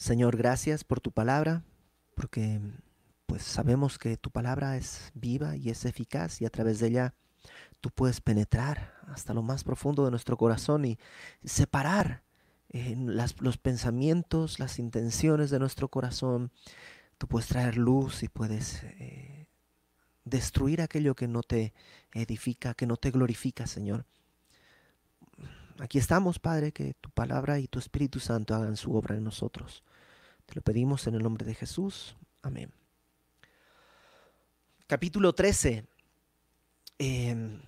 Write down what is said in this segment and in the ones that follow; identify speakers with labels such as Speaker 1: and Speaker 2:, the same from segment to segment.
Speaker 1: Señor, gracias por tu palabra, porque pues sabemos que tu palabra es viva y es eficaz y a través de ella tú puedes penetrar hasta lo más profundo de nuestro corazón y separar eh, los pensamientos, las intenciones de nuestro corazón. Tú puedes traer luz y puedes eh, destruir aquello que no te edifica, que no te glorifica, Señor. Aquí estamos, Padre, que tu palabra y tu Espíritu Santo hagan su obra en nosotros. Te lo pedimos en el nombre de Jesús. Amén. Capítulo 13. Em,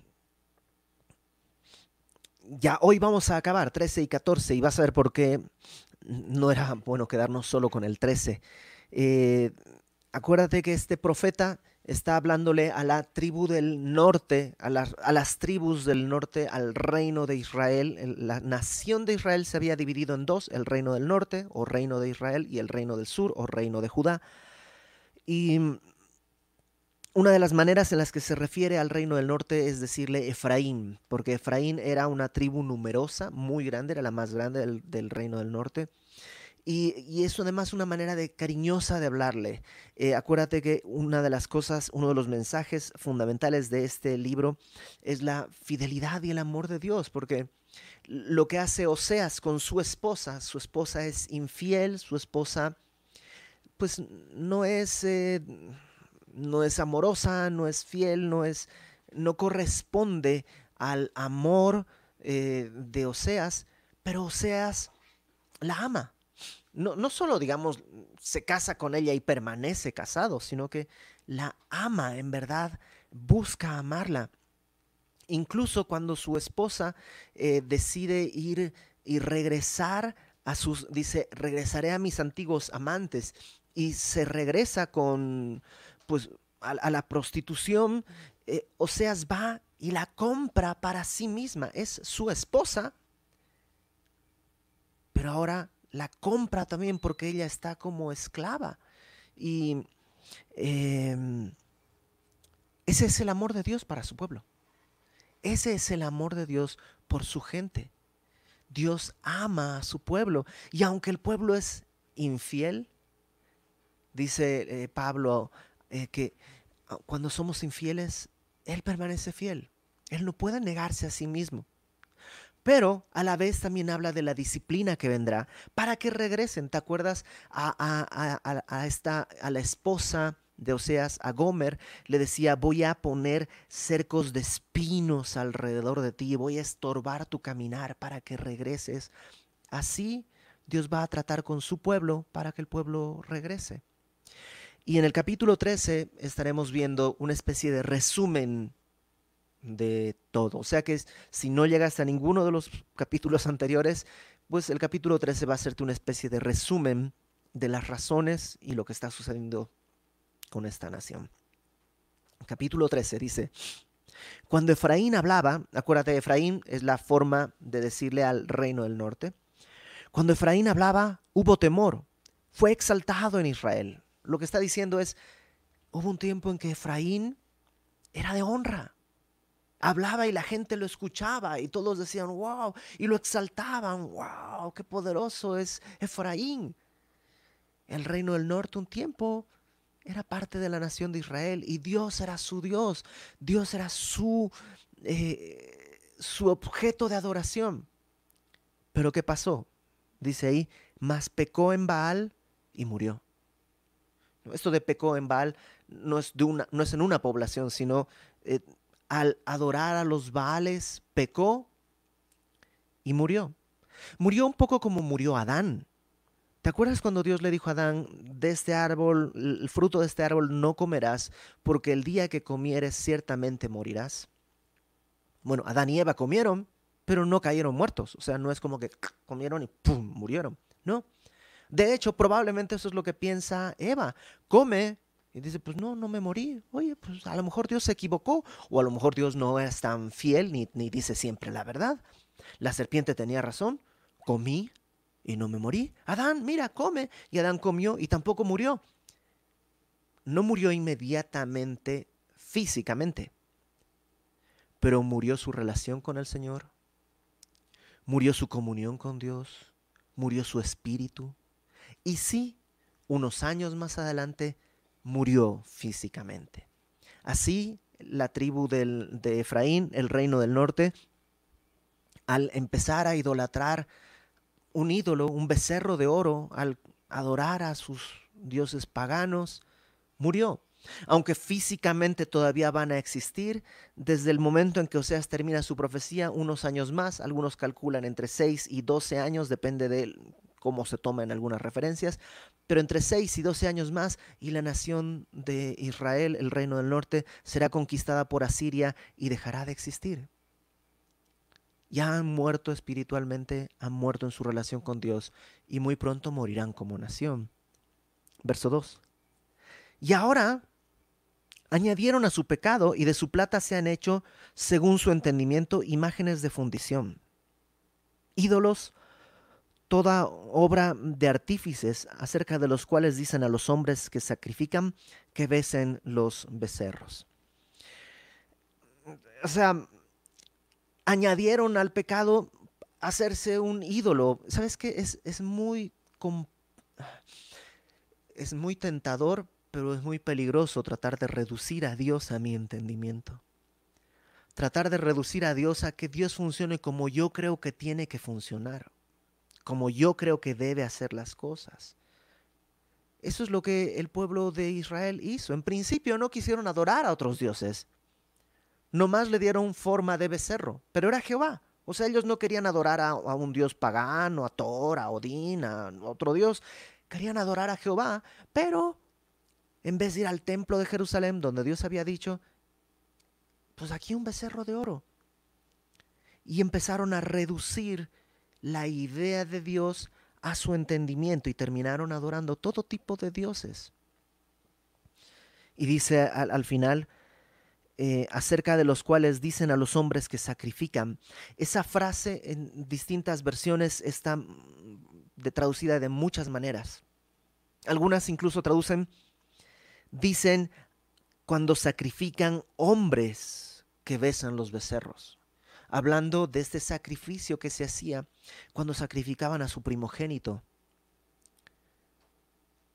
Speaker 1: ya hoy vamos a acabar 13 y 14 y vas a ver por qué no era bueno quedarnos solo con el 13. Eh, acuérdate que este profeta está hablándole a la tribu del norte, a las, a las, tribus del norte, al reino de Israel. La nación de Israel se había dividido en dos, el reino del norte o reino de Israel y el reino del sur o reino de Judá. Y una de las maneras en las que se refiere al reino del norte es decirle Efraín, porque Efraín era una tribu numerosa, muy grande, era la más grande del, del reino del norte. Y, y, es además una manera de cariñosa de hablarle. Eh, acuérdate que una de las cosas, uno de los mensajes fundamentales de este libro es la fidelidad y el amor de Dios, porque lo que hace Oseas con su esposa, su esposa es infiel, su esposa pues no es, eh, no es amorosa, no es fiel, no es, no corresponde al amor eh, de Oseas, pero Oseas la ama no, no solo, digamos, se casa con ella y permanece casado, sino que la ama en verdad, busca amarla. Incluso cuando su esposa eh, decide ir y regresar a sus, dice, regresaré a mis antiguos amantes y se regresa con, pues, a, la prostitución, eh, Oseas va y la compra para sí misma, es su esposa, pero ahora la compra también porque ella está como esclava. Y em, ese es el amor de Dios para su pueblo. Ese es el amor de Dios por su gente. Dios ama a su pueblo. Y aunque el pueblo es infiel, dice eh, Pablo eh, que ah, cuando somos infieles, Él permanece fiel. Él no puede negarse a sí mismo pero a la vez también habla de la disciplina que vendrá para que regresen. ¿Te acuerdas a, esta, a la esposa de Oseas, a Gomer, le decía, voy a poner cercos de espinos alrededor de ti, voy a estorbar tu caminar para que regreses. Así Dios va a tratar con su pueblo para que el pueblo regrese. Y en el capítulo 13 estaremos viendo una especie de resumen de todo. O sea que si no llegas a ninguno de los capítulos anteriores, pues el capítulo 13 va a hacerte una especie de resumen de las razones y lo que está sucediendo con esta nación. Capítulo 13 dice, cuando Efraín hablaba, acuérdate, Efraín es la forma de decirle al reino del norte, cuando Efraín hablaba, hubo temor, fue exaltado en Israel. Lo que está diciendo es, hubo un tiempo en que Efraín era de honra, hablaba y la gente lo escuchaba y todos decían, wow, y lo exaltaban, wow, qué poderoso es Efraín. El reino del norte un tiempo era parte de la nación de Israel y Dios era su Dios, Dios era su, eh, su objeto de adoración. Pero ¿qué pasó? Dice ahí, más pecó en Baal y murió. Esto de pecó en Baal no es, de una, no es en una población, sino eh, al adorar a los Baales, pecó y murió. Murió un poco como murió Adán. ¿Te acuerdas cuando Dios le dijo a Adán, de este árbol, el fruto de este árbol no comerás, porque el día que comieres ciertamente morirás? Bueno, Adán y Eva comieron, pero no cayeron muertos. O sea, no es como que comieron y ¡pum! murieron. No. De hecho, probablemente eso es lo que piensa Eva. Come y dice, pues no, no me morí. Oye, pues a lo mejor Dios se equivocó o a lo mejor Dios no es tan fiel ni, ni dice siempre la verdad. La serpiente tenía razón, comí y no me morí. Adán, mira, come. Y Adán comió y tampoco murió. No murió inmediatamente físicamente, pero murió su relación con el Señor, murió su comunión con Dios, murió su espíritu Y sí, unos años más adelante murió físicamente. Así, la tribu de Efraín, el reino del norte, al empezar a idolatrar un ídolo, un becerro de oro, al adorar a sus dioses paganos, murió. Aunque físicamente todavía van a existir, desde el momento en que Oseas termina su profecía, unos años más, algunos calculan entre 6 y 12 años, depende de cómo se toma en algunas referencias, pero entre 6 y 12 años más y la nación de Israel, el reino del norte, será conquistada por Asiria y dejará de existir ya han muerto espiritualmente, han muerto en su relación con Dios y muy pronto morirán como nación. Verso 2. Y ahora añadieron a su pecado y de su plata se han hecho, según su entendimiento, imágenes de fundición. Ídolos, toda obra de artífices, acerca de los cuales dicen a los hombres que sacrifican que besen los becerros. O sea, añadieron al pecado hacerse un ídolo. ¿Sabes qué? Es, es muy... Es muy tentador, pero es muy peligroso tratar de reducir a Dios a mi entendimiento. Tratar de reducir a Dios a que Dios funcione como yo creo que tiene que funcionar, como yo creo que debe hacer las cosas. Eso es lo que el pueblo de Israel hizo. En principio no quisieron adorar a otros dioses nomás le dieron forma de becerro, pero era Jehová. O sea, ellos no querían adorar a, un dios pagano, a Thor, a Odín, a otro dios. Querían adorar a Jehová, pero en vez de ir al templo de Jerusalén, donde Dios había dicho, pues aquí un becerro de oro. Y empezaron a reducir la idea de Dios a su entendimiento y terminaron adorando todo tipo de dioses. Y dice al final, eh, acerca de los cuales dicen a los hombres que sacrifican. Esa frase en distintas versiones está de, traducida de muchas maneras. Algunas incluso traducen, dicen cuando sacrifican hombres que besan los becerros, hablando de este sacrificio que se hacía cuando sacrificaban a su primogénito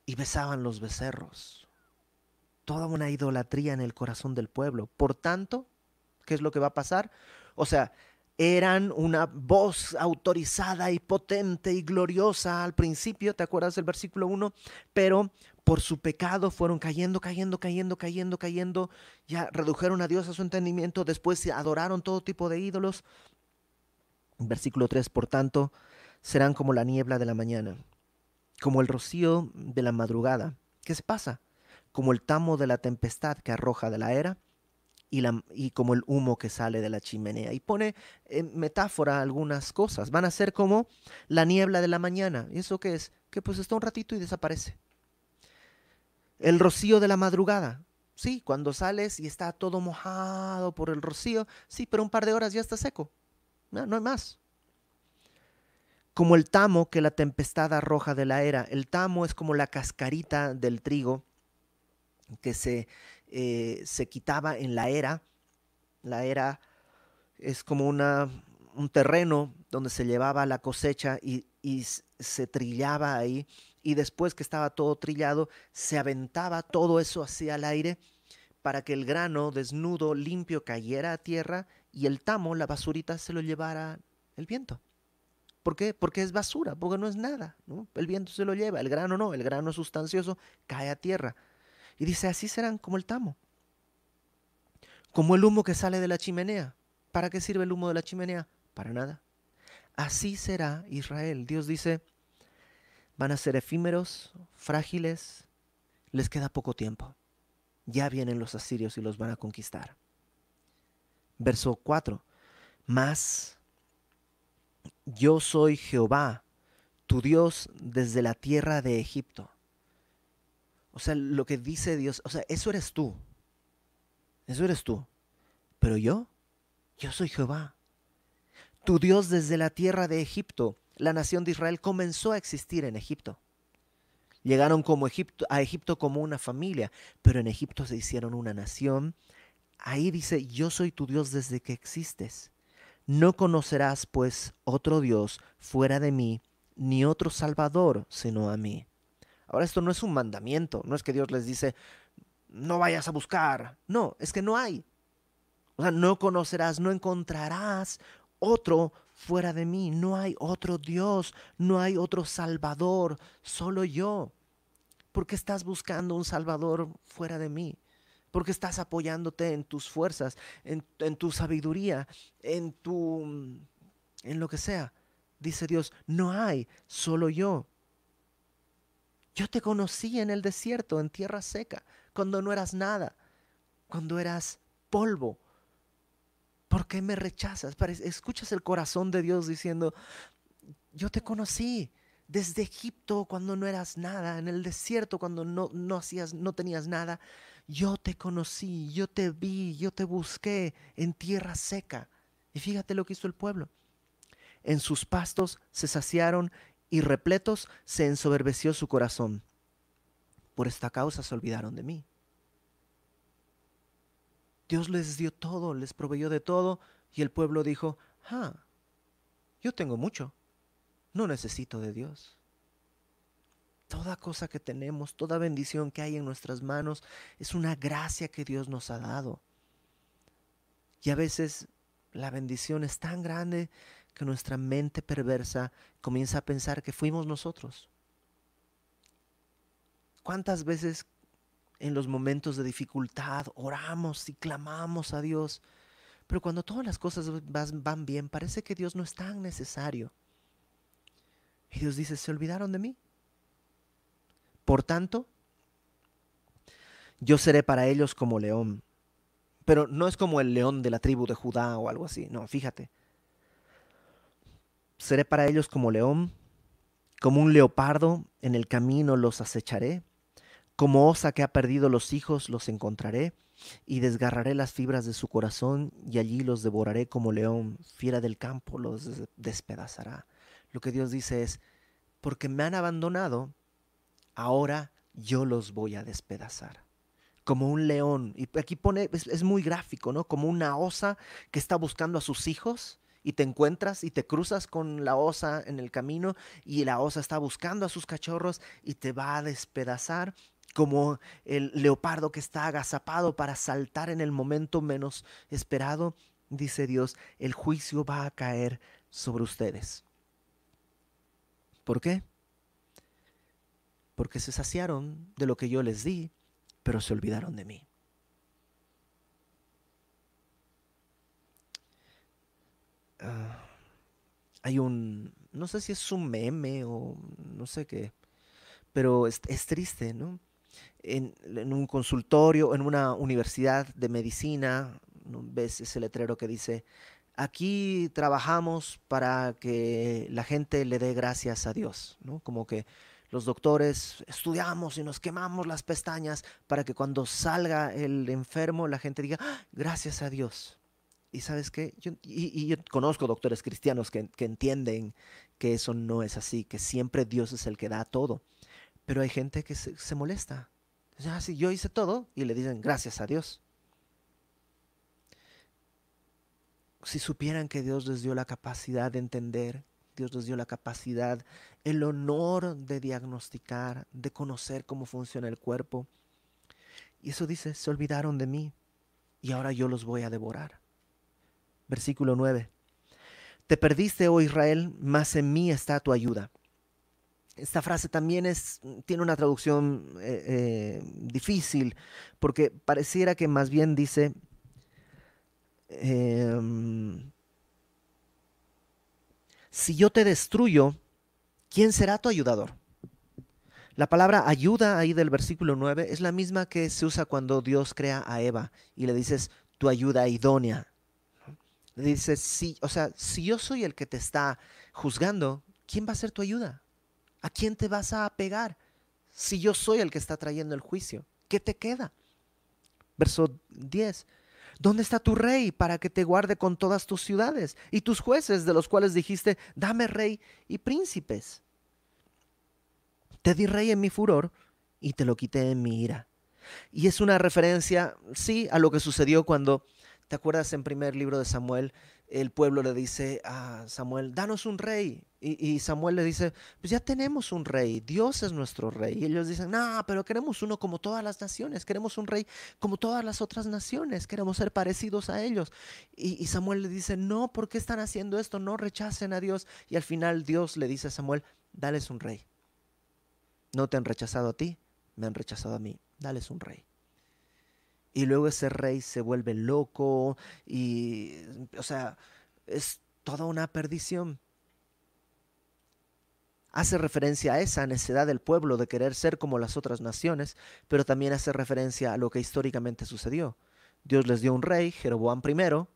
Speaker 1: y besaban los becerros toda una idolatría en el corazón del pueblo. Por tanto, ¿qué es lo que va a pasar? O sea, eran una voz autorizada y potente y gloriosa al principio, ¿te acuerdas del versículo 1? Pero por su pecado fueron cayendo, cayendo, cayendo, cayendo, cayendo, ya redujeron a Dios a su entendimiento, después se adoraron todo tipo de ídolos. Versículo 3, por tanto, serán como la niebla de la mañana, como el rocío de la madrugada. ¿Qué se pasa? como el tamo de la tempestad que arroja de la era y, y como el humo que sale de la chimenea. Y pone en metáfora algunas cosas. Van a ser como la niebla de la mañana. ¿Y eso qué es? Que pues está un ratito y desaparece. El rocío de la madrugada. Sí, cuando sales y está todo mojado por el rocío, sí, pero un par de horas ya está seco. No, no hay más. Como el tamo que la tempestad arroja de la era. El tamo es como la cascarita del trigo que se, eh, se quitaba en la era. La era es como una, un terreno donde se llevaba la cosecha y, y se trillaba ahí. Y después que estaba todo trillado, se aventaba todo eso hacia el aire para que el grano desnudo, limpio, cayera a tierra y el tamo, la basurita, se lo llevara el viento. ¿Por qué? Porque es basura, porque no es nada. El viento se lo lleva, el grano no, el grano sustancioso cae a tierra. Y dice, así serán como el tamo, como el humo que sale de la chimenea. ¿Para qué sirve el humo de la chimenea? Para nada. Así será Israel. Dios dice, van a ser efímeros, frágiles, les queda poco tiempo. Ya vienen los asirios y los van a conquistar. Verso 4. Mas yo soy Jehová, tu Dios desde la tierra de Egipto. O sea, lo que dice Dios, o sea, eso eres tú. Eso eres tú. Pero yo, yo soy Jehová. Tu Dios desde la tierra de Egipto. La nación de Israel comenzó a existir en Egipto. Llegaron como a Egipto como una familia, pero en Egipto se hicieron una nación. Ahí dice, yo soy tu Dios desde que existes. No conocerás pues otro Dios fuera de mí, ni otro Salvador sino a mí. Ahora esto no es un mandamiento, no es que Dios les dice, no vayas a buscar. No, es que no hay. O sea, no conocerás, no encontrarás otro fuera de mí. No hay otro Dios, no hay otro Salvador, solo yo. ¿Por qué estás buscando un Salvador fuera de mí? Porque estás apoyándote en tus fuerzas, en, en tu sabiduría, en tu... en lo que sea. Dice Dios, no hay, solo yo. Yo te conocí en el desierto, en tierra seca, cuando no eras nada, cuando eras polvo. ¿Por qué me rechazas? Escuchas el corazón de Dios diciendo, yo te conocí desde Egipto cuando no eras nada, en el desierto cuando no, no, hacías, no tenías nada. Yo te conocí, yo te vi, yo te busqué en tierra seca. Y fíjate lo que hizo el pueblo. En sus pastos se saciaron y repletos se ensoberbeció su corazón. Por esta causa se olvidaron de mí. Dios les dio todo, les proveyó de todo, y el pueblo dijo, ah, yo tengo mucho, no necesito de Dios. Toda cosa que tenemos, toda bendición que hay en nuestras manos, es una gracia que Dios nos ha dado. Y a veces la bendición es tan grande que nuestra mente perversa comienza a pensar que fuimos nosotros. ¿Cuántas veces en los momentos de dificultad oramos y clamamos a Dios? Pero cuando todas las cosas van bien, parece que Dios no es tan necesario. Y Dios dice, se olvidaron de mí. Por tanto, yo seré para ellos como león. Pero no es como el león de la tribu de Judá o algo así. No, fíjate. Seré para ellos como león, como un leopardo, en el camino los acecharé, como osa que ha perdido los hijos los encontraré, y desgarraré las fibras de su corazón, y allí los devoraré como león, fiera del campo los despedazará. Lo que Dios dice es, porque me han abandonado, ahora yo los voy a despedazar como un león. Y aquí pone, es, es, muy gráfico, ¿no? Como una osa que está buscando a sus hijos y te encuentras y te cruzas con la osa en el camino y la osa está buscando a sus cachorros y te va a despedazar como el leopardo que está agazapado para saltar en el momento menos esperado, dice Dios, el juicio va a caer sobre ustedes. ¿Por qué? Porque se saciaron de lo que yo les di, pero se olvidaron de mí. Ah, hay un, no sé si es un meme o no sé qué, pero es, triste, ¿no? En, un consultorio, en una universidad de medicina, ves ese letrero que dice, aquí trabajamos para que la gente le dé gracias a Dios, ¿no? Como que los doctores estudiamos y nos quemamos las pestañas para que cuando salga el enfermo la gente diga, ¡Ah! gracias a Dios. Y sabes qué, yo, y, yo conozco doctores cristianos que, entienden que eso no es así, que siempre Dios es el que da todo. Pero hay gente que se, molesta. Ah, yo hice todo y le dicen gracias a Dios. Si supieran que Dios les dio la capacidad de entender, Dios les dio la capacidad, el honor de diagnosticar, de conocer cómo funciona el cuerpo. Y eso dice, se olvidaron de mí y ahora yo los voy a devorar versículo 9. Te perdiste, oh Israel, mas en mí está tu ayuda. Esta frase también es, tiene una traducción eh, eh, difícil, porque pareciera que más bien dice, em, si yo te destruyo, ¿quién será tu ayudador? La palabra ayuda ahí del versículo 9 es la misma que se usa cuando Dios crea a Eva y le dices tu ayuda idónea, Dice, sí, o sea, si yo soy el que te está juzgando, ¿quién va a ser tu ayuda? ¿A quién te vas a apegar? Si yo soy el que está trayendo el juicio, ¿qué te queda? Verso 10. ¿Dónde está tu rey para que te guarde con todas tus ciudades y tus jueces de los cuales dijiste, dame rey y príncipes? Te di rey en mi furor y te lo quité en mi ira. Y es una referencia, sí, a lo que sucedió cuando ¿Te acuerdas en primer libro de Samuel el pueblo le dice a Samuel, danos un rey. Y, Samuel le dice, pues ya tenemos un rey, Dios es nuestro rey. Y ellos dicen, no, pero queremos uno como todas las naciones, queremos un rey como todas las otras naciones, queremos ser parecidos a ellos. Y, y Samuel le dice, no, ¿por qué están haciendo esto? No rechacen a Dios. Y al final Dios le dice a Samuel, dales un rey. No te han rechazado a ti, me han rechazado a mí, dales un rey. Y luego ese rey se vuelve loco y, o sea, es toda una perdición. Hace referencia a esa necesidad del pueblo de querer ser como las otras naciones, pero también hace referencia a lo que históricamente sucedió. Dios les dio un rey, Jeroboam I,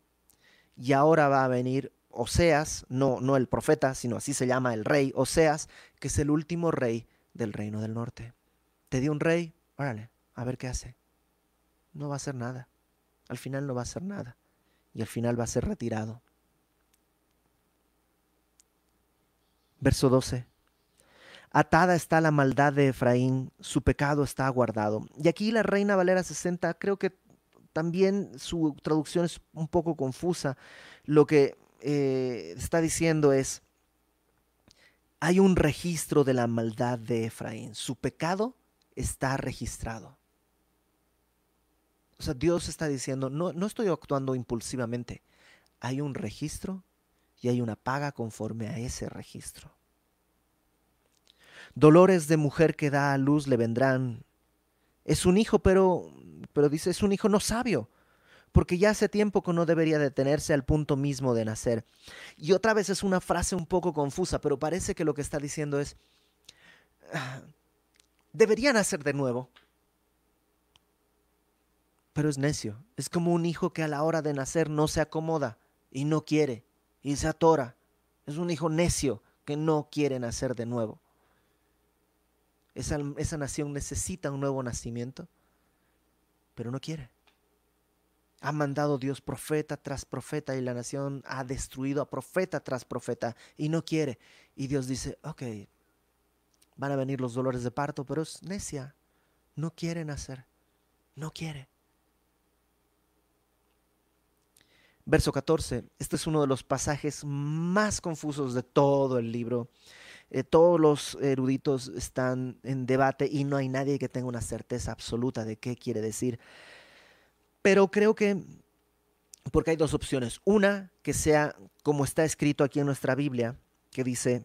Speaker 1: y ahora va a venir Oseas, no, no el profeta, sino así se llama el rey Oseas, que es el último rey del reino del norte. Te dio un rey, órale, a ver qué hace no va a hacer nada. Al final no va a hacer nada. Y al final va a ser retirado. Verso 12. Atada está la maldad de Efraín, su pecado está guardado. Y aquí la Reina Valera 60, creo que también su traducción es un poco confusa. Lo que eh, está diciendo es, hay un registro de la maldad de Efraín, su pecado está registrado. O sea, Dios está diciendo, no, no estoy actuando impulsivamente. Hay un registro y hay una paga conforme a ese registro. Dolores de mujer que da a luz le vendrán. Es un hijo, pero, pero dice, es un hijo no sabio, porque ya hace tiempo que no debería detenerse al punto mismo de nacer. Y otra vez es una frase un poco confusa, pero parece que lo que está diciendo es, ah, debería nacer de nuevo pero es necio. Es como un hijo que a la hora de nacer no se acomoda y no quiere y se atora. Es un hijo necio que no quiere nacer de nuevo. Esa, esa nación necesita un nuevo nacimiento, pero no quiere. Ha mandado Dios profeta tras profeta y la nación ha destruido a profeta tras profeta y no quiere. Y Dios dice, ok, van a venir los dolores de parto, pero es necia. No quiere nacer. No quiere. Verso 14, este es uno de los pasajes más confusos de todo el libro. Eh, todos los eruditos están en debate y no hay nadie que tenga una certeza absoluta de qué quiere decir. Pero creo que, porque hay dos opciones. Una, que sea como está escrito aquí en nuestra Biblia, que dice,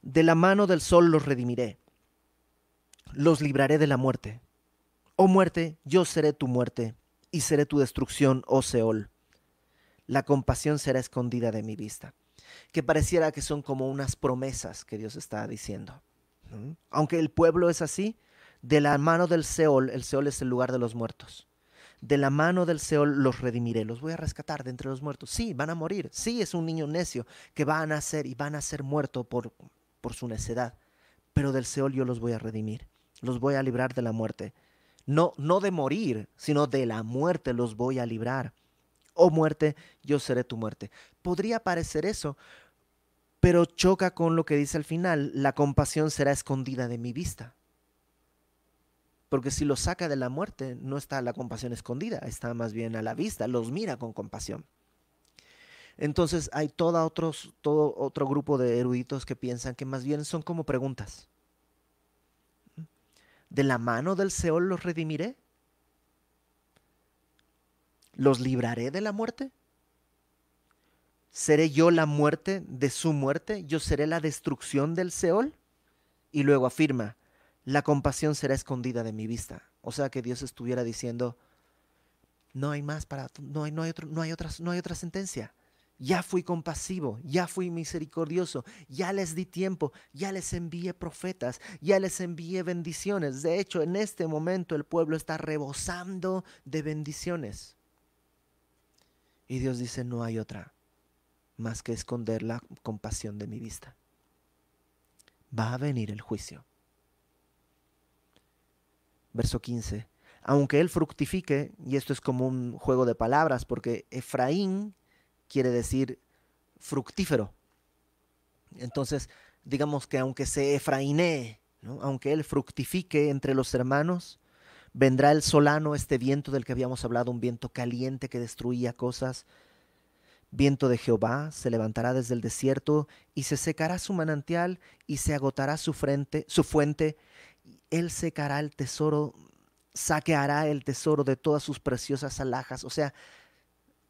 Speaker 1: de la mano del sol los redimiré, los libraré de la muerte. Oh muerte, yo seré tu muerte y seré tu destrucción, oh Seol la compasión será escondida de mi vista. Que pareciera que son como unas promesas que Dios está diciendo. Aunque el pueblo es así, de la mano del Seol, el Seol es el lugar de los muertos. De la mano del Seol los redimiré, los voy a rescatar de entre los muertos. Sí, van a morir. Sí, es un niño necio que va a nacer y van a ser muerto por, por su necedad. Pero del Seol yo los voy a redimir. Los voy a librar de la muerte. No, no de morir, sino de la muerte los voy a librar oh muerte, yo seré tu muerte. Podría parecer eso, pero choca con lo que dice al final, la compasión será escondida de mi vista. Porque si lo saca de la muerte, no está la compasión escondida, está más bien a la vista, los mira con compasión. Entonces hay todo, otros, todo otro grupo de eruditos que piensan que más bien son como preguntas. ¿De la mano del Seol los redimiré? ¿Los libraré de la muerte? ¿Seré yo la muerte de su muerte? ¿Yo seré la destrucción del Seol? Y luego afirma, la compasión será escondida de mi vista. O sea que Dios estuviera diciendo, no hay más para, no hay, no hay, otro, no hay, no hay otra sentencia. Ya fui compasivo, ya fui misericordioso, ya les di tiempo, ya les envié profetas, ya les envié bendiciones. De hecho, en este momento el pueblo está rebosando de bendiciones. Y Dios dice, no hay otra más que esconder la compasión de mi vista. Va a venir el juicio. Verso 15. Aunque él fructifique, y esto es como un juego de palabras, porque Efraín quiere decir fructífero. Entonces, digamos que aunque se efraíne, aunque él fructifique entre los hermanos, vendrá el solano, este viento del que habíamos hablado, un viento caliente que destruía cosas. Viento de Jehová se levantará desde el desierto y se secará su manantial y se agotará su frente, su fuente. Él secará el tesoro, saqueará el tesoro de todas sus preciosas alhajas. O sea,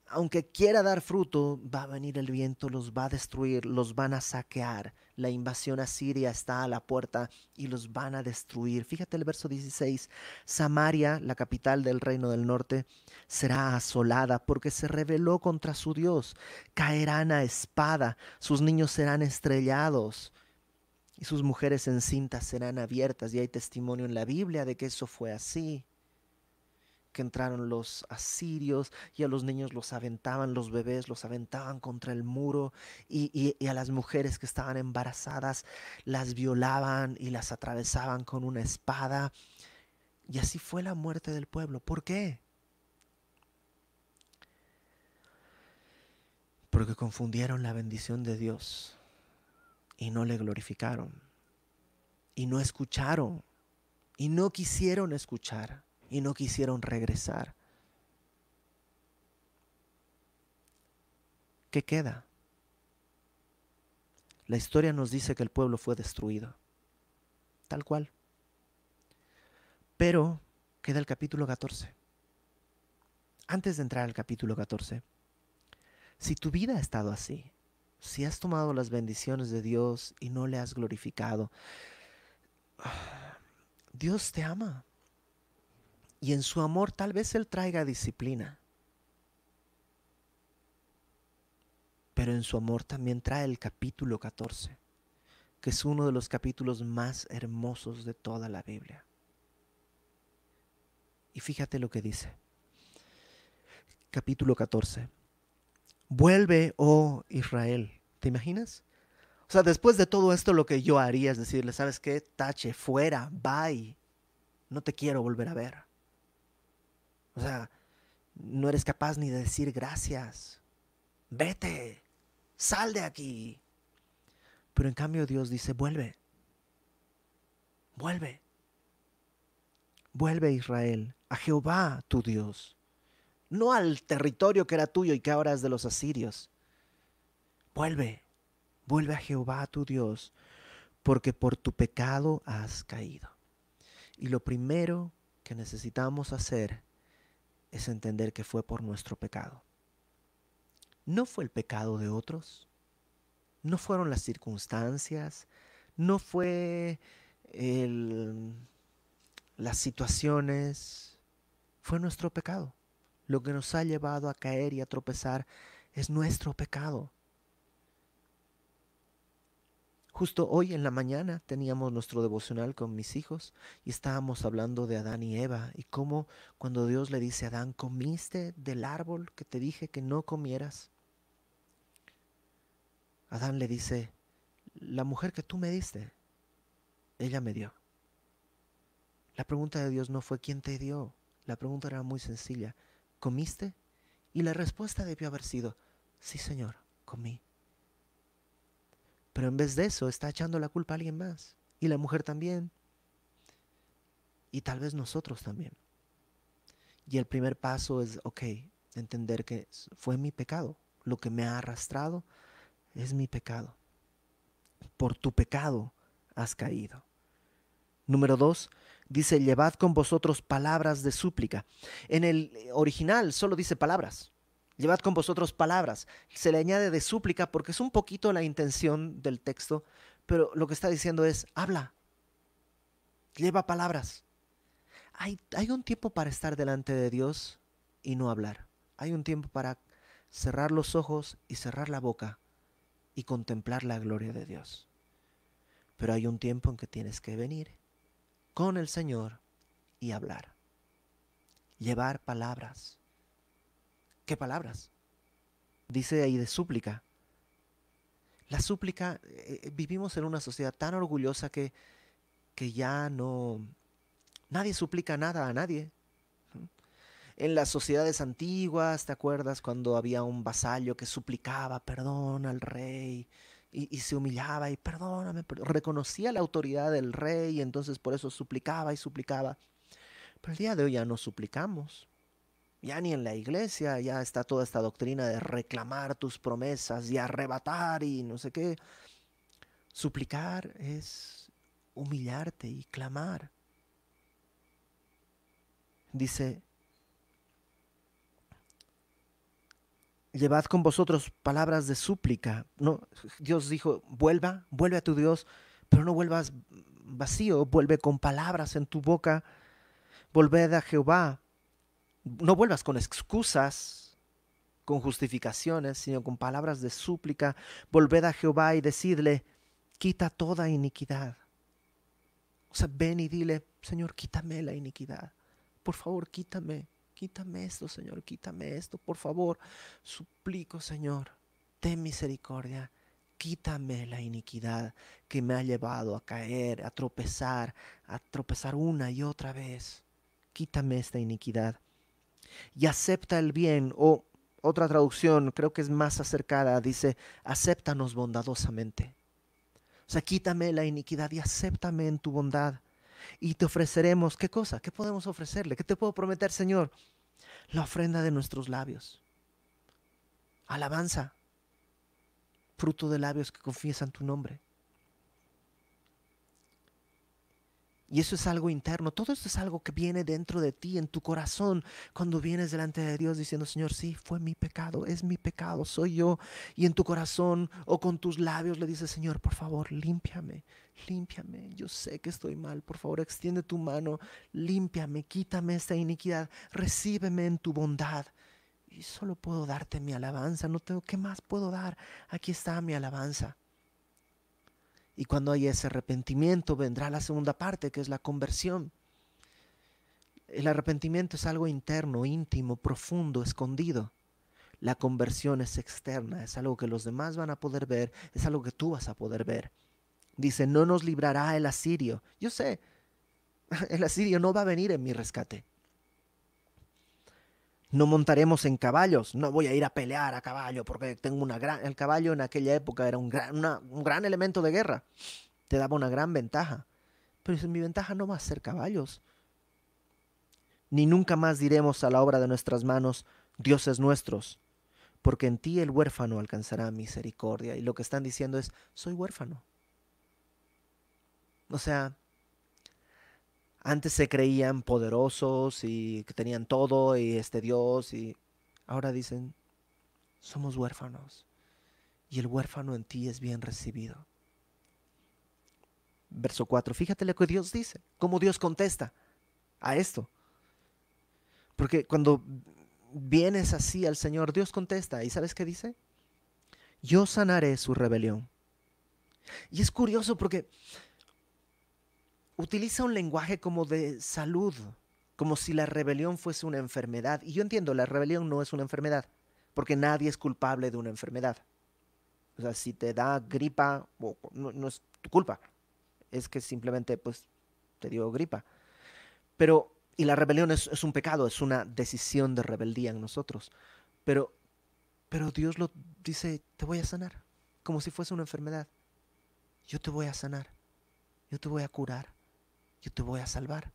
Speaker 1: aunque quiera dar fruto, va a venir el viento, los va a destruir, los van a saquear. La invasión a Siria está a la puerta y los van a destruir. Fíjate el verso 16. Samaria, la capital del reino del norte, será asolada porque se rebeló contra su Dios. Caerán a espada, sus niños serán estrellados y sus mujeres encintas serán abiertas. Y hay testimonio en la Biblia de que eso fue así que entraron los asirios y a los niños los aventaban, los bebés los aventaban contra el muro y, a las mujeres que estaban embarazadas las violaban y las atravesaban con una espada. Y así fue la muerte del pueblo. ¿Por qué? Porque confundieron la bendición de Dios y no le glorificaron y no escucharon y no quisieron escuchar y no quisieron regresar. ¿Qué queda? La historia nos dice que el pueblo fue destruido, tal cual. Pero queda el capítulo 14. Antes de entrar al capítulo 14, si tu vida ha estado así, si has tomado las bendiciones de Dios y no le has glorificado, Dios te ama. Y en su amor tal vez Él traiga disciplina. Pero en su amor también trae el capítulo 14, que es uno de los capítulos más hermosos de toda la Biblia. Y fíjate lo que dice. Capítulo 14. Vuelve, oh Israel. ¿Te imaginas? O sea, después de todo esto lo que yo haría es decirle, ¿sabes qué? Tache, fuera, bye. No te quiero volver a ver. O sea, no eres capaz ni de decir gracias. Vete, sal de aquí. Pero en cambio Dios dice, vuelve, vuelve. Vuelve Israel a Jehová tu Dios, no al territorio que era tuyo y que ahora es de los asirios. Vuelve, vuelve a Jehová tu Dios, porque por tu pecado has caído. Y lo primero que necesitamos hacer es entender que fue por nuestro pecado. No fue el pecado de otros, no fueron las circunstancias, no fue las situaciones, fue nuestro pecado. Lo que nos ha llevado a caer y a tropezar es nuestro pecado. Justo hoy en la mañana teníamos nuestro devocional con mis hijos y estábamos hablando de Adán y Eva y cómo cuando Dios le dice a Adán, ¿comiste del árbol que te dije que no comieras? Adán le dice, la mujer que tú me diste, ella me dio. La pregunta de Dios no fue quién te dio, la pregunta era muy sencilla, ¿comiste? Y la respuesta debió haber sido, sí Señor, comí. Pero en vez de eso está echando la culpa a alguien más. Y la mujer también. Y tal vez nosotros también. Y el primer paso es, ok, entender que fue mi pecado. Lo que me ha arrastrado es mi pecado. Por tu pecado has caído. Número dos, dice, llevad con vosotros palabras de súplica. En el original solo dice palabras. Llevad con vosotros palabras. Se le añade de súplica porque es un poquito la intención del texto, pero lo que está diciendo es, habla, lleva palabras. Hay, hay un tiempo para estar delante de Dios y no hablar. Hay un tiempo para cerrar los ojos y cerrar la boca y contemplar la gloria de Dios. Pero hay un tiempo en que tienes que venir con el Señor y hablar. Llevar palabras. ¿Qué palabras? Dice ahí de súplica. La súplica, eh, eh, vivimos en una sociedad tan orgullosa que, que ya no, nadie suplica nada a nadie. En las sociedades antiguas, ¿te acuerdas cuando había un vasallo que suplicaba perdón al rey y, y, se humillaba y perdóname, reconocía la autoridad del rey y entonces por eso suplicaba y suplicaba? Pero el día de hoy ya no suplicamos. Ya ni en la iglesia, ya está toda esta doctrina de reclamar tus promesas y arrebatar y no sé qué. Suplicar es humillarte y clamar. Dice, llevad con vosotros palabras de súplica. No, Dios dijo, vuelva, vuelve a tu Dios, pero no vuelvas vacío, vuelve con palabras en tu boca. Volved a Jehová. No vuelvas con excusas, con justificaciones, sino con palabras de súplica. Volved a Jehová y decidle, quita toda iniquidad. O sea, ven y dile, Señor, quítame la iniquidad. Por favor, quítame quítame esto, Señor, quítame esto, por favor. Suplico, Señor, ten misericordia. Quítame la iniquidad que me ha llevado a caer, a tropezar, a tropezar una y otra vez. Quítame esta iniquidad. Y acepta el bien, o otra traducción, creo que es más acercada, dice, acéptanos bondadosamente. O sea, quítame la iniquidad y acéptame en tu bondad y te ofreceremos, ¿qué cosa? ¿Qué podemos ofrecerle? ¿Qué te puedo prometer, Señor? La ofrenda de nuestros labios. Alabanza, fruto de labios que confiesan tu nombre. Y eso es algo interno. Todo esto es algo que viene dentro de ti, en tu corazón, cuando vienes delante de Dios diciendo, Señor, sí, fue mi pecado, es mi pecado, soy yo. Y en tu corazón o con tus labios le dices, Señor, por favor, límpiame, límpiame. Yo sé que estoy mal, por favor, extiende tu mano, límpiame, quítame esta iniquidad, recíbeme en tu bondad. Y solo puedo darte mi alabanza, no tengo, ¿qué más puedo dar? Aquí está mi alabanza. Y cuando hay ese arrepentimiento vendrá la segunda parte, que es la conversión. El arrepentimiento es algo interno, íntimo, profundo, escondido. La conversión es externa, es algo que los demás van a poder ver, es algo que tú vas a poder ver. Dice, no nos librará el asirio. Yo sé, el asirio no va a venir en mi rescate. No montaremos en caballos, no voy a ir a pelear a caballo porque tengo una gran... El caballo en aquella época era un gran, un gran elemento de guerra, te daba una gran ventaja. Pero mi ventaja no va a ser caballos. Ni nunca más diremos a la obra de nuestras manos, dioses nuestros, porque en ti el huérfano alcanzará misericordia. Y lo que están diciendo es, soy huérfano. O sea, antes se creían poderosos y que tenían todo y este Dios y ahora dicen, somos huérfanos y el huérfano en ti es bien recibido. Verso 4, fíjate lo que Dios dice, cómo Dios contesta a esto. Porque cuando vienes así al Señor, Dios contesta y ¿sabes qué dice? Yo sanaré su rebelión. Y es curioso porque utiliza un lenguaje como de salud, como si la rebelión fuese una enfermedad. Y yo entiendo, la rebelión no es una enfermedad, porque nadie es culpable de una enfermedad. O sea, si te da gripa, no, es tu culpa, es que simplemente pues te dio gripa. Pero, y la rebelión es, es un pecado, es una decisión de rebeldía en nosotros. Pero, pero Dios lo dice, te voy a sanar, como si fuese una enfermedad. Yo te voy a sanar, yo te voy a curar yo te voy a salvar.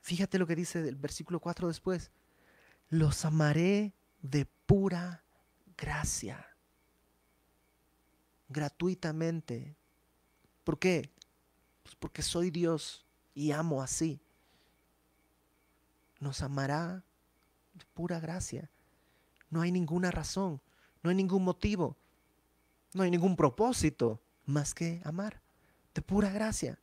Speaker 1: Fíjate lo que dice el versículo 4 después. Los amaré de pura gracia. Gratuitamente. ¿Por qué? Pues porque soy Dios y amo así. Nos amará de pura gracia. No hay ninguna razón, no hay ningún motivo, no hay ningún propósito más que amar de pura gracia.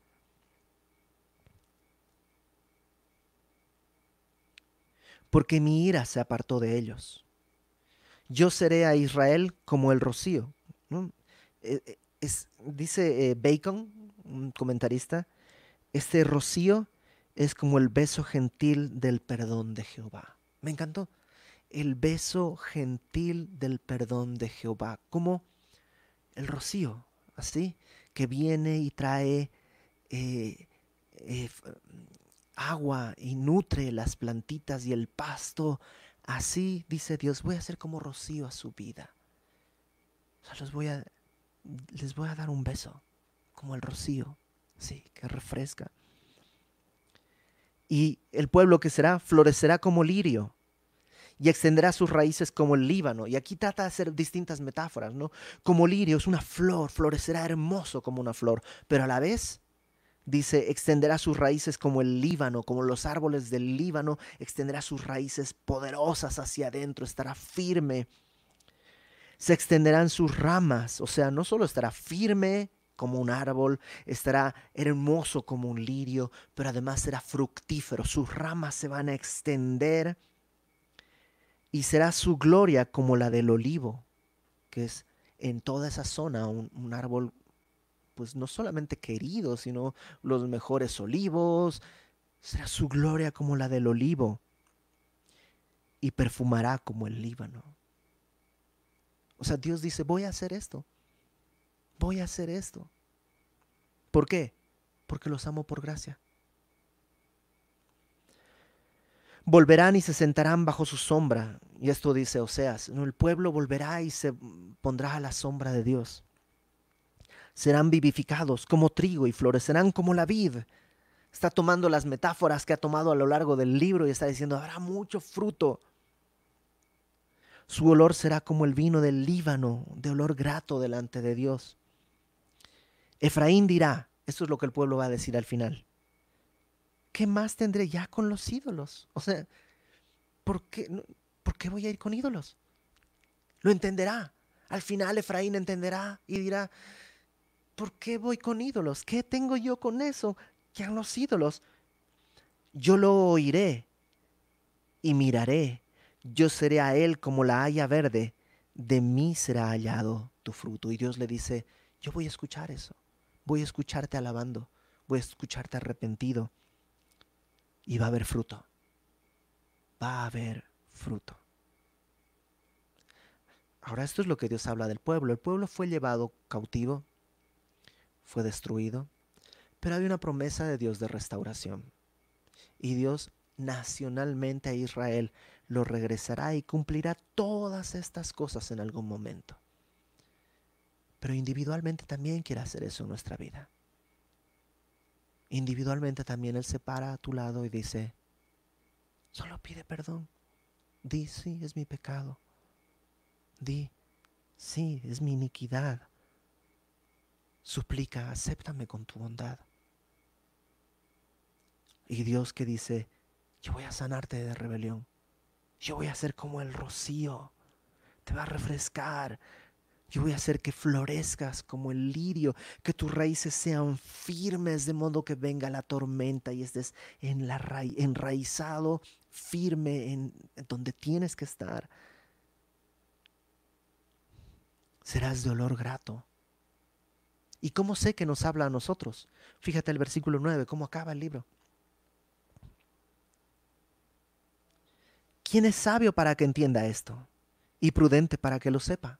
Speaker 1: Porque mi ira se apartó de ellos. Yo seré a Israel como el rocío. Eh, eh, es, dice eh, Bacon, un comentarista, este rocío es como el beso gentil del perdón de Jehová. Me encantó. El beso gentil del perdón de Jehová. Como el rocío, así que viene y trae eh, eh, agua y nutre las plantitas y el pasto. Así dice Dios, voy a hacer como rocío a su vida. los voy a, les voy a dar un beso, como el rocío, sí, que refresca. Y el pueblo que será florecerá como lirio y extenderá sus raíces como el Líbano. Y aquí trata de hacer distintas metáforas, ¿no? Como lirio es una flor, florecerá hermoso como una flor, pero a la vez dice, extenderá sus raíces como el Líbano, como los árboles del Líbano, extenderá sus raíces poderosas hacia adentro, estará firme. Se extenderán sus ramas, o sea, no solo estará firme como un árbol, estará hermoso como un lirio, pero además será fructífero, sus ramas se van a extender y será su gloria como la del olivo, que es en toda esa zona un, árbol, pues no solamente querido, sino los mejores olivos, será su gloria como la del olivo, y perfumará como el Líbano. O sea, Dios dice, voy a hacer esto, voy a hacer esto. ¿Por qué? Porque los amo por gracia. Volverán y se sentarán bajo su sombra. Y esto dice Oseas, ¿no? el pueblo volverá y se pondrá a la sombra de Dios. Serán vivificados como trigo y florecerán como la vid. Está tomando las metáforas que ha tomado a lo largo del libro y está diciendo, habrá mucho fruto. Su olor será como el vino del Líbano, de olor grato delante de Dios. Efraín dirá, esto es lo que el pueblo va a decir al final. ¿Qué más tendré ya con los ídolos? O sea, ¿por qué, ¿por qué voy a ir con ídolos? Lo entenderá. Al final Efraín entenderá y dirá, ¿por qué voy con ídolos? ¿Qué tengo yo con eso? ¿Qué han los ídolos? Yo lo oiré y miraré. Yo seré a él como la haya verde. De mí será hallado tu fruto. Y Dios le dice, yo voy a escuchar eso. Voy a escucharte alabando. Voy a escucharte arrepentido y va a haber fruto. Va a haber fruto. Ahora esto es lo que Dios habla del pueblo. El pueblo fue llevado cautivo, fue destruido, pero hay una promesa de Dios de restauración. Y Dios nacionalmente a Israel lo regresará y cumplirá todas estas cosas en algún momento. Pero individualmente también quiere hacer eso en nuestra vida individualmente también Él se para a tu lado y dice, solo pide perdón. Di, sí, es mi pecado. Di, sí, es mi iniquidad. Suplica, acéptame con tu bondad. Y Dios que dice, yo voy a sanarte de rebelión. Yo voy a ser como el rocío. Te va a refrescar, yo voy a hacer que florezcas como el lirio, que tus raíces sean firmes de modo que venga la tormenta y estés en la enraizado, firme en donde tienes que estar. Serás de olor grato. ¿Y cómo sé que nos habla a nosotros? Fíjate el versículo 9, cómo acaba el libro. ¿Quién es sabio para que entienda esto? Y prudente para que lo sepa.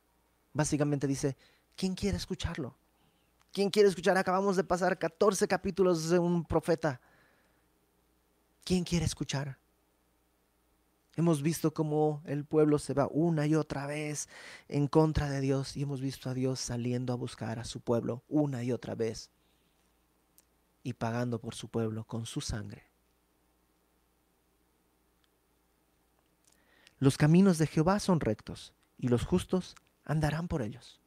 Speaker 1: Básicamente dice, ¿quién quiere escucharlo? ¿Quién quiere escuchar? Acabamos de pasar 14 capítulos de un profeta. ¿Quién quiere escuchar? Hemos visto cómo el pueblo se va una y otra vez en contra de Dios y hemos visto a Dios saliendo a buscar a su pueblo una y otra vez y pagando por su pueblo con su sangre. Los caminos de Jehová son rectos y los justos andarán por ellos.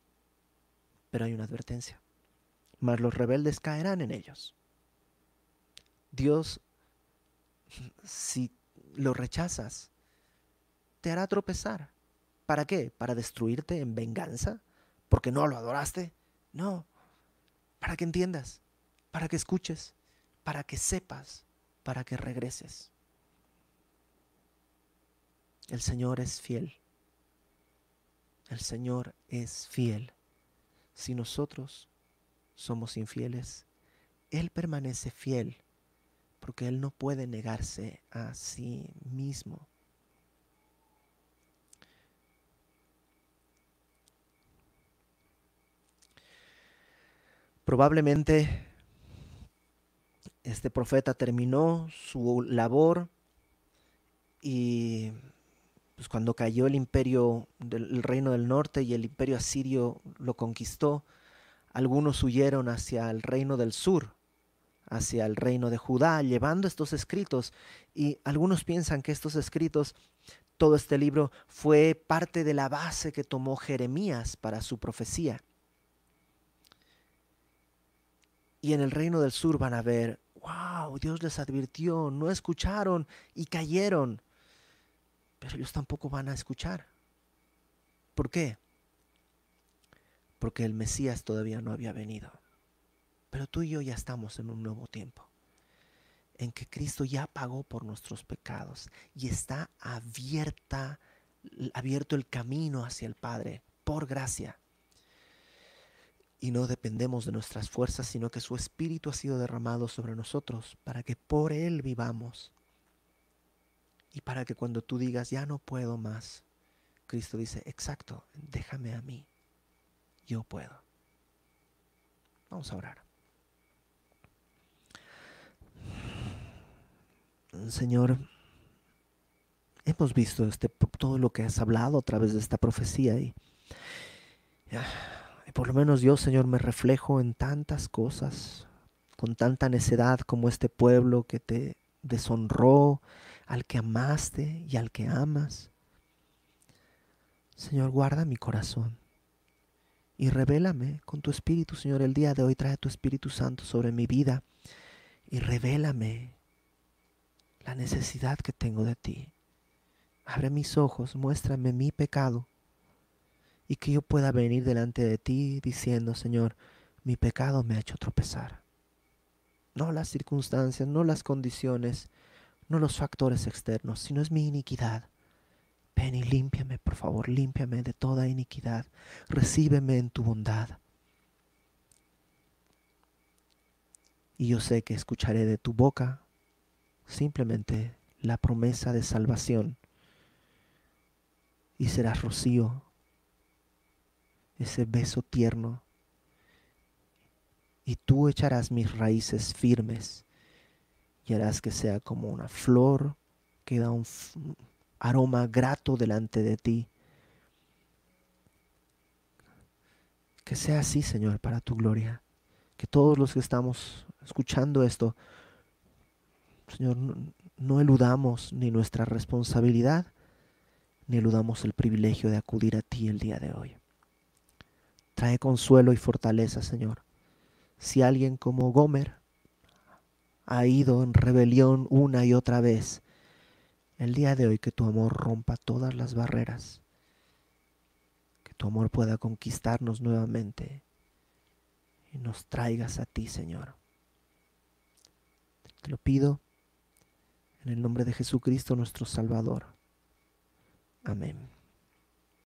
Speaker 1: Pero hay una advertencia. Mas los rebeldes caerán en ellos. Dios, si lo rechazas, te hará tropezar. ¿Para qué? ¿Para destruirte en venganza? ¿Porque no lo adoraste? No. Para que entiendas, para que escuches, para que sepas, para que regreses. El Señor es fiel. El Señor es fiel. Si nosotros somos infieles, Él permanece fiel porque Él no puede negarse a sí mismo. Probablemente este profeta terminó su labor y pues cuando cayó el imperio del reino del norte y el imperio asirio lo conquistó, algunos huyeron hacia el reino del sur, hacia el reino de Judá, llevando estos escritos. Y algunos piensan que estos escritos, todo este libro, fue parte de la base que tomó Jeremías para su profecía. Y en el reino del sur van a ver, wow, Dios les advirtió, no escucharon y cayeron. Pero ellos tampoco van a escuchar. ¿Por qué? Porque el Mesías todavía no había venido. Pero tú y yo ya estamos en un nuevo tiempo, en que Cristo ya pagó por nuestros pecados y está abierta, abierto el camino hacia el Padre por gracia. Y no dependemos de nuestras fuerzas, sino que su Espíritu ha sido derramado sobre nosotros para que por Él vivamos. Y para que cuando tú digas, ya no puedo más, Cristo dice, exacto, déjame a mí, yo puedo. Vamos a orar. Señor, hemos visto este, todo lo que has hablado a través de esta profecía y, y por lo menos yo, Señor, me reflejo en tantas cosas, con tanta necedad como este pueblo que te deshonró, al que amaste y al que amas. Señor, guarda mi corazón y revélame con tu Espíritu, Señor, el día de hoy trae tu Espíritu Santo sobre mi vida y revélame la necesidad que tengo de ti. Abre mis ojos, muéstrame mi pecado y que yo pueda venir delante de ti diciendo, Señor, mi pecado me ha hecho tropezar. No las circunstancias, no las condiciones, no los factores externos, sino es mi iniquidad. Ven y límpiame, por favor, límpiame de toda iniquidad. Recíbeme en tu bondad. Y yo sé que escucharé de tu boca simplemente la promesa de salvación y serás rocío, ese beso tierno, y tú echarás mis raíces firmes y harás que sea como una flor que da un aroma grato delante de ti. Que sea así, Señor, para tu gloria. Que todos los que estamos escuchando esto Señor, no, eludamos ni nuestra responsabilidad, ni eludamos el privilegio de acudir a ti el día de hoy. Trae consuelo y fortaleza, Señor. Si alguien como Gomer ha ido en rebelión una y otra vez, el día de hoy que tu amor rompa todas las barreras, que tu amor pueda conquistarnos nuevamente y nos traigas a ti, Señor. Te lo pido en el nombre de Jesucristo nuestro Salvador. Amén.